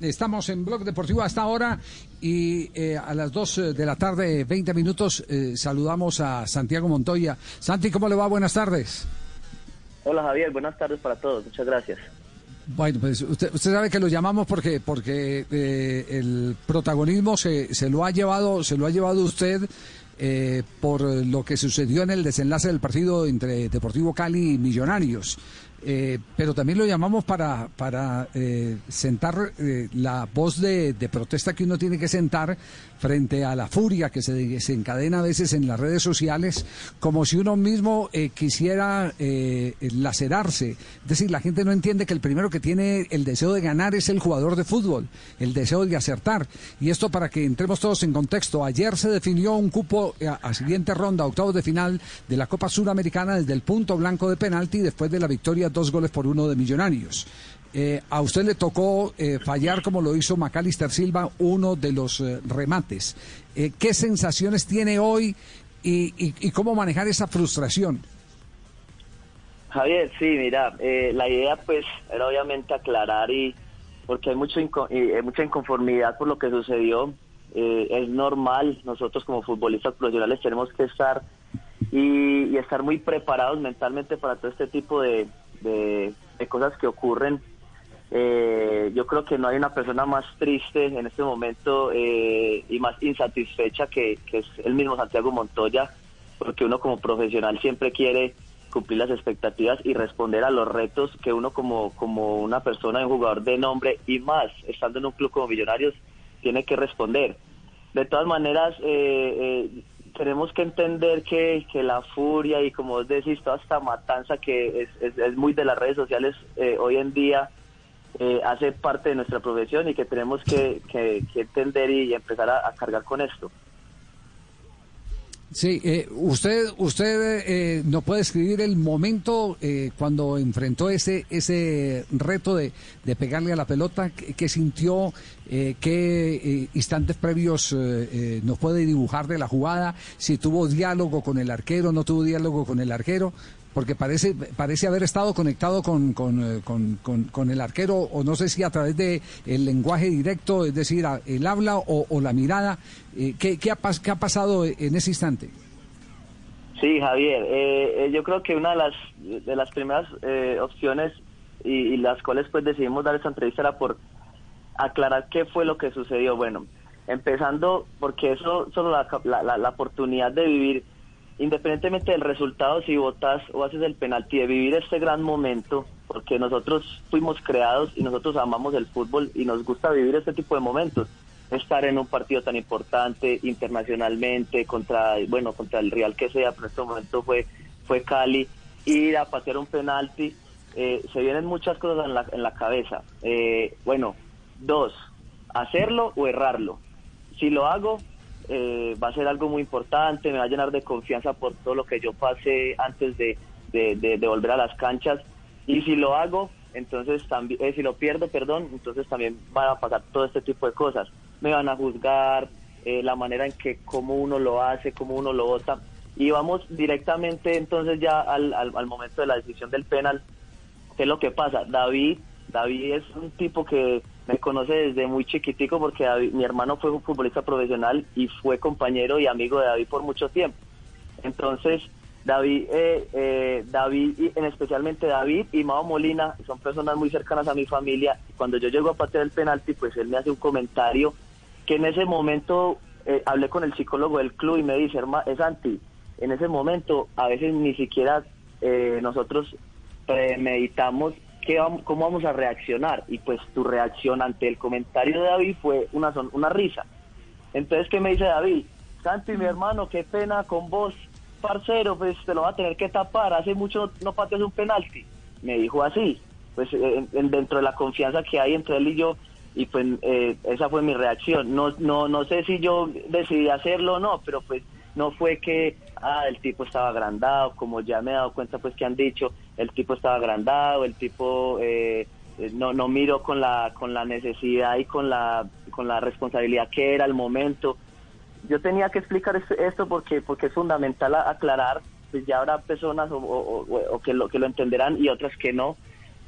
Estamos en Blog Deportivo hasta ahora y eh, a las 2 de la tarde, 20 minutos, eh, saludamos a Santiago Montoya. Santi, ¿cómo le va? Buenas tardes. Hola Javier, buenas tardes para todos, muchas gracias. Bueno, pues usted, usted sabe que lo llamamos porque porque eh, el protagonismo se, se lo ha llevado se lo ha llevado usted eh, por lo que sucedió en el desenlace del partido entre Deportivo Cali y Millonarios. Eh, pero también lo llamamos para, para eh, sentar eh, la voz de, protesta que uno tiene que sentar frente a la furia que se desencadena a veces en las redes sociales, como si uno mismo eh, quisiera lacerarse. Es decir, la gente no entiende que el primero que tiene el deseo de ganar es el jugador de fútbol, el deseo de acertar. Y esto para que entremos todos en contexto. Ayer se definió un cupo a, a siguiente ronda, octavos de final de la Copa Suramericana desde el punto blanco de penalti después de la victoria dos goles por uno de Millonarios. Eh, a usted le tocó eh, fallar como lo hizo Macalister Silva, uno de los eh, remates. Eh, ¿Qué sensaciones tiene hoy y, cómo manejar esa frustración? Javier, sí, mira, la idea pues era obviamente aclarar y porque hay mucho inco- y, eh, mucha inconformidad por lo que sucedió. Es normal, nosotros como futbolistas profesionales tenemos que estar y estar muy preparados mentalmente para todo este tipo de, de- cosas que ocurren. Eh, yo creo que no hay una persona más triste en este momento eh, y más insatisfecha que, que es el mismo Santiago Montoya, porque uno como profesional siempre quiere cumplir las expectativas y responder a los retos que uno como, como una persona, un jugador de nombre y más, estando en un club como Millonarios, tiene que responder. De todas maneras, eh, eh, tenemos que entender que, que la furia y como vos decís, toda esta matanza que es, es, muy de las redes sociales eh, hoy en día, eh, hace parte de nuestra profesión y que tenemos que, que- entender y empezar a cargar con esto. Sí, eh, usted usted eh, no puede escribir el momento eh, cuando enfrentó ese ese reto de, de pegarle a la pelota, qué, sintió, eh, qué eh, instantes previos eh, nos puede dibujar de la jugada, si tuvo diálogo con el arquero, no tuvo diálogo con el arquero, porque parece parece haber estado conectado con, con, eh, con- con- con el arquero o no sé si a través de el lenguaje directo, es decir, el habla o, o la mirada. Eh, ¿qué, qué ha, qué ha pasado en ese instante? Sí, Javier, eh, eh, yo creo que una de las, de las primeras eh, opciones y, y las cuales pues decidimos dar esta entrevista era por aclarar qué fue lo que sucedió. Bueno, empezando porque eso solo la, la- la oportunidad de vivir, independientemente del resultado, si votas o haces el penalti, de vivir este gran momento, porque nosotros fuimos creados y nosotros amamos el fútbol y nos gusta vivir este tipo de momentos. Estar en un partido tan importante internacionalmente contra bueno contra el Real que sea pero en este momento fue fue Cali ir a patear un penalti eh, se vienen muchas cosas en la, en la cabeza. Eh, bueno dos hacerlo o errarlo. Si lo hago eh, va a ser algo muy importante me va a llenar de confianza por todo lo que yo pasé antes de, de, volver a las canchas. Y si lo hago entonces también eh, si lo pierdo perdón entonces también van a pasar todo este tipo de cosas. Me van a juzgar eh, la manera en que cómo uno lo hace cómo uno lo vota. Y vamos directamente entonces ya al, al, al momento de la decisión del penal. ¿qué es lo que pasa? David David es un tipo que me conoce desde muy chiquitico porque David- mi hermano fue un futbolista profesional y fue compañero y amigo de David por mucho tiempo entonces, David, eh, eh, David y en especialmente David y Mao Molina son personas muy cercanas a mi familia. Cuando yo llego a patear el penalti, pues él me hace un comentario que en ese momento eh, hablé con el psicólogo del club y me dice, es anti. En ese momento, a veces ni siquiera eh, nosotros premeditamos qué vamos, cómo vamos a reaccionar. Y pues tu reacción ante el comentario de David fue una, son- una risa. Entonces, ¿qué me dice David? Santi, mi hermano, qué pena con vos, parcero, pues te lo va a tener que tapar. Hace mucho no pateas un penalti. Me dijo así. Pues eh, en- en- dentro de la confianza que hay entre él y yo, y pues eh, esa fue mi reacción. No, no, no sé si yo decidí hacerlo o no, pero pues no fue que ah, el tipo estaba agrandado, como ya me he dado cuenta pues que han dicho, el tipo estaba agrandado, el tipo eh, eh, no, no miró con la, con la necesidad y con la, con la responsabilidad que era el momento. Yo tenía que explicar esto porque, porque es fundamental aclarar, pues ya habrá personas o, que, lo, que lo entenderán y otras que no,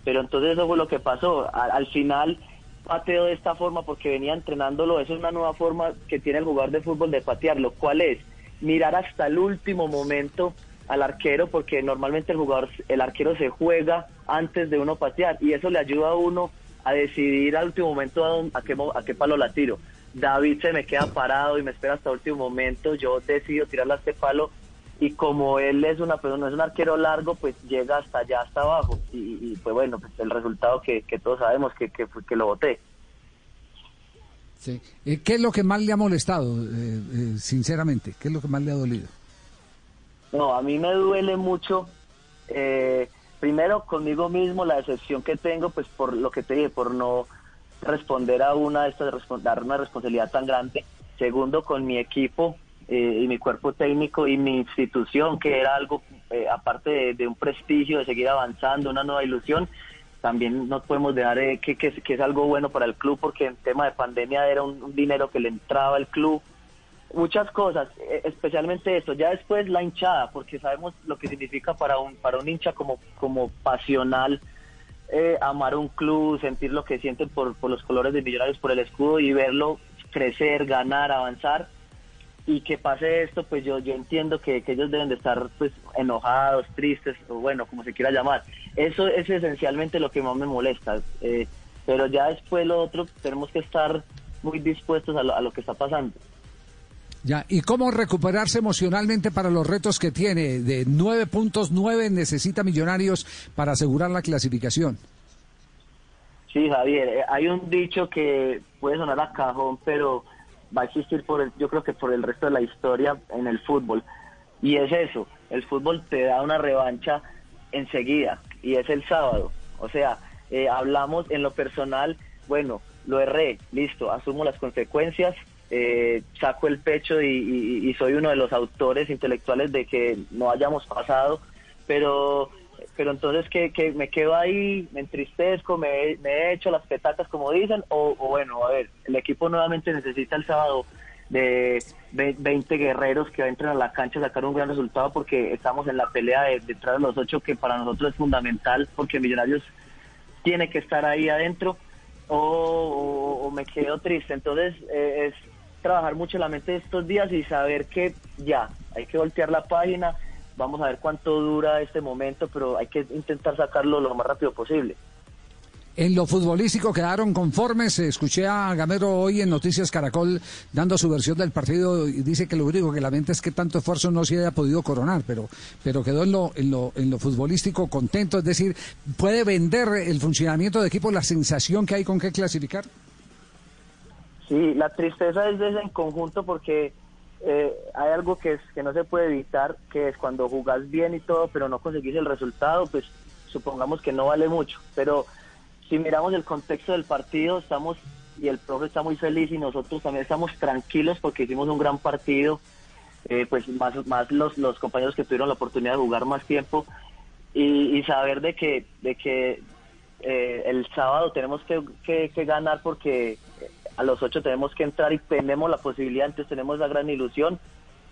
pero entonces eso fue lo que pasó. al final pateo de esta forma porque venía entrenándolo. Eso es una nueva forma que tiene el jugador de fútbol de patearlo. ¿Cuál es? Mirar hasta el último momento al arquero porque normalmente el jugador, el arquero se juega antes de uno patear y eso le ayuda a uno a decidir al último momento a, qué, a qué palo la tiro. David se me queda parado y me espera hasta el último momento, yo decido tirarle a este palo y como él es una persona, es un arquero largo, pues llega hasta allá, hasta abajo. Y, pues bueno, pues el resultado que, todos sabemos que, que, que lo voté. Sí. Eh, ¿Qué es lo que más le ha molestado, eh, eh, sinceramente? ¿Qué es lo que más le ha dolido? No, a mí me duele mucho, primero conmigo mismo, la decepción que tengo, pues por lo que te dije, por no responder a una de estas, dar una responsabilidad tan grande. Segundo, con mi equipo, eh, y mi cuerpo técnico y mi institución, que era algo, eh, aparte de, un prestigio, de seguir avanzando, una nueva ilusión, también no podemos dejar eh, que, que, es algo bueno para el club, porque en tema de pandemia era un, dinero que le entraba al club. Muchas cosas, especialmente esto. Ya después la hinchada, porque sabemos lo que significa para un, para un hincha como, como pasional. amar un club, sentir lo que sienten por, por los colores de Millonarios, por el escudo y verlo crecer, ganar, avanzar y que pase esto, pues yo, yo entiendo que, ellos deben de estar pues enojados, tristes, o bueno, como se quiera llamar. Eso es esencialmente lo que más me molesta. Eh, pero ya después lo otro, tenemos que estar muy dispuestos a lo, a lo que está pasando. Ya, ¿y cómo recuperarse emocionalmente para los retos que tiene? De nueve puntos, nueve necesita Millonarios para asegurar la clasificación. Sí, Javier, eh, hay un dicho que puede sonar a cajón, pero va a existir por el, yo creo que por el resto de la historia en el fútbol. Y es eso, el fútbol te da una revancha enseguida y es el sábado. O sea, eh, hablamos en lo personal, bueno, lo erré, listo, asumo las consecuencias, eh, saco el pecho y, soy uno de los autores intelectuales de que no hayamos pasado, pero pero entonces que, que me quedo ahí, me entristezco, me, me he hecho las petacas como dicen, o, bueno, a ver, el equipo nuevamente necesita el sábado de 20 guerreros que entren a la cancha a sacar un gran resultado porque estamos en la pelea de, de los ocho que para nosotros es fundamental porque Millonarios tiene que estar ahí adentro o, me quedo triste. Entonces eh, es trabajar mucho la mente estos días y saber que ya, hay que voltear la página Vamos a ver cuánto dura este momento, pero hay que intentar sacarlo lo más rápido posible. En lo futbolístico quedaron conformes. Escuché a Gamero hoy en Noticias Caracol dando su versión del partido y dice que lo único que lamenta es que tanto esfuerzo no se haya podido coronar, pero, pero quedó en lo, en, lo, en lo futbolístico contento. Es decir, ¿puede vender el funcionamiento de equipo la sensación que hay con qué clasificar? Sí, la tristeza es de en conjunto porque eh, hay algo que, es, que no se puede evitar, que es cuando jugás bien y todo, pero no conseguís el resultado, pues supongamos que no vale mucho. Pero si miramos el contexto del partido, estamos, y el profe está muy feliz y nosotros también estamos tranquilos porque hicimos un gran partido, eh, pues más, más los, los compañeros que tuvieron la oportunidad de jugar más tiempo y, saber de que, de que eh, el sábado tenemos que, que ganar porque a los ocho tenemos que entrar y tenemos la posibilidad, entonces tenemos la gran ilusión,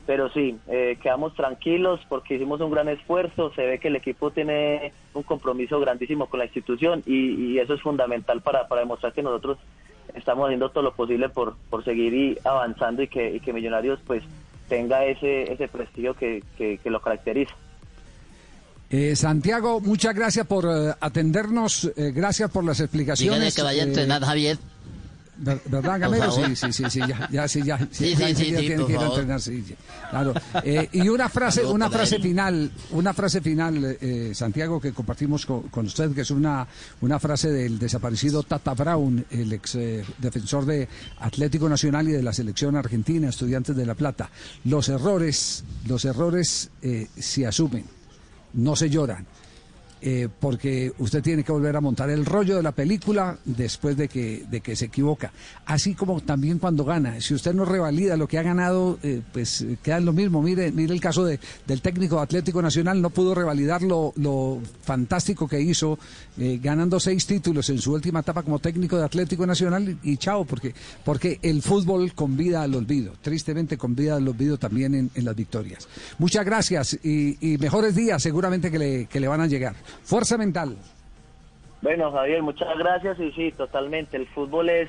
pero sí, eh, quedamos tranquilos porque hicimos un gran esfuerzo, se ve que el equipo tiene un compromiso grandísimo con la institución y, eso es fundamental para, para, demostrar que nosotros estamos haciendo todo lo posible por, por seguir avanzando y que, que Millonarios pues tenga ese, ese prestigio que, que, lo caracteriza. Eh, Santiago, muchas gracias por eh, atendernos, gracias por las explicaciones. Dígale que vaya a entrenar, Javier. ¿Verdad, Gamero? Sí, sí, sí, sí, ya, ya, sí, ya. Sí, sí, sí, tiene que ir a entrenar, sí, claro. Eh, y una frase, una frase final, una frase final, eh, Santiago, que compartimos con, con, usted, que es una, una frase del desaparecido Tata Brown, el ex eh, defensor de Atlético Nacional y de la selección argentina, estudiantes de La Plata. Los errores, los errores se asumen, no se lloran. Eh, porque usted tiene que volver a montar el rollo de la película después de que, de que se equivoca. Así como también cuando gana. Si usted no revalida lo que ha ganado, eh, pues eh, queda lo mismo. Mire, mire el caso de, del técnico Atlético Nacional, no pudo revalidar lo, lo fantástico que hizo, ganando seis títulos en su última etapa como técnico de Atlético Nacional y, chao, porque, porque el fútbol convida al olvido, tristemente convida al olvido también en, en las victorias. Muchas gracias y, y mejores días seguramente que le, que le van a llegar. Fuerza mental. Bueno, Javier, muchas gracias y sí, totalmente. El fútbol es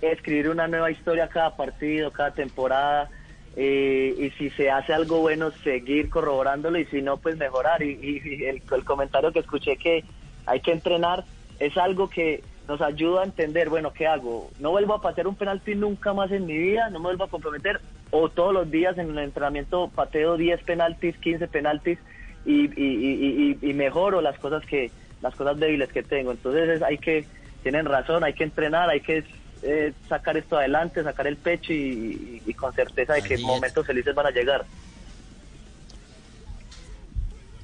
escribir una nueva historia cada partido, cada temporada. Eh, y si se hace algo bueno, seguir corroborándolo y si no, pues mejorar. Y, el, comentario que escuché que hay que entrenar es algo que nos ayuda a entender, bueno, ¿qué hago? No vuelvo a patear un penalti nunca más en mi vida, no me vuelvo a comprometer, o todos los días en el entrenamiento pateo 10 penaltis, 15 penaltis, y, y, y, y, mejoro las cosas que las cosas débiles que tengo. Entonces hay que, tienen razón, hay que entrenar, hay que eh, sacar esto adelante, sacar el pecho y, con certeza de que momentos felices van a llegar.